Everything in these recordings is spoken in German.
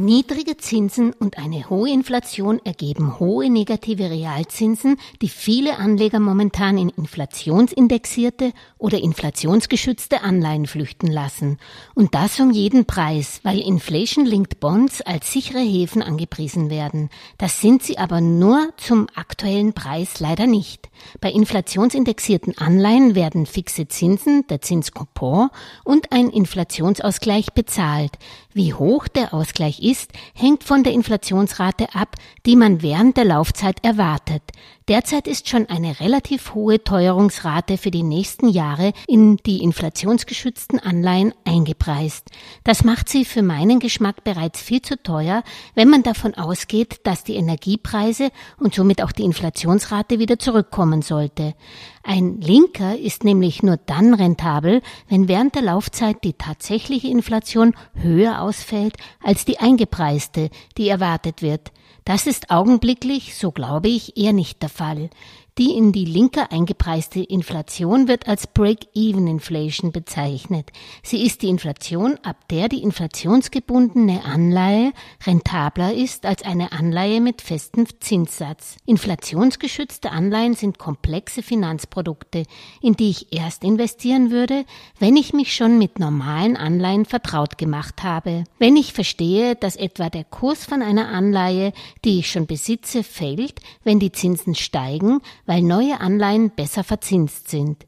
Niedrige Zinsen und eine hohe Inflation ergeben hohe negative Realzinsen, die viele Anleger momentan in inflationsindexierte oder inflationsgeschützte Anleihen flüchten lassen. Und das um jeden Preis, weil Inflation-Linked Bonds als sichere Häfen angepriesen werden. Das sind sie aber nur zum aktuellen Preis leider nicht. Bei inflationsindexierten Anleihen werden fixe Zinsen, der Zinskupon und ein Inflationsausgleich bezahlt. Wie hoch der Ausgleich ist, hängt von der Inflationsrate ab, die man während der Laufzeit erwartet. Derzeit ist schon eine relativ hohe Teuerungsrate für die nächsten Jahre in die inflationsgeschützten Anleihen eingepreist. Das macht sie für meinen Geschmack bereits viel zu teuer, wenn man davon ausgeht, dass die Energiepreise und somit auch die Inflationsrate wieder zurückkommen sollte. Ein Linker ist nämlich nur dann rentabel, wenn während der Laufzeit die tatsächliche Inflation höher ausfällt als die eingepreiste, die erwartet wird. Das ist augenblicklich, so glaube ich, eher nicht der Fall. Die in die Linke eingepreiste Inflation wird als Break-Even-Inflation bezeichnet. Sie ist die Inflation, ab der die inflationsgebundene Anleihe rentabler ist als eine Anleihe mit festem Zinssatz. Inflationsgeschützte Anleihen sind komplexe Finanzprodukte, in die ich erst investieren würde, wenn ich mich schon mit normalen Anleihen vertraut gemacht habe. Wenn ich verstehe, dass etwa der Kurs von einer Anleihe, die ich schon besitze, fällt, wenn die Zinsen steigen, weil neue Anleihen besser verzinst sind.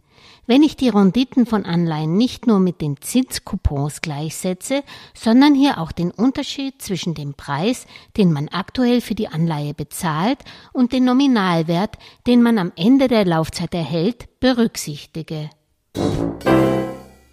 Wenn ich die Renditen von Anleihen nicht nur mit den Zinskupons gleichsetze, sondern hier auch den Unterschied zwischen dem Preis, den man aktuell für die Anleihe bezahlt, und den Nominalwert, den man am Ende der Laufzeit erhält, berücksichtige.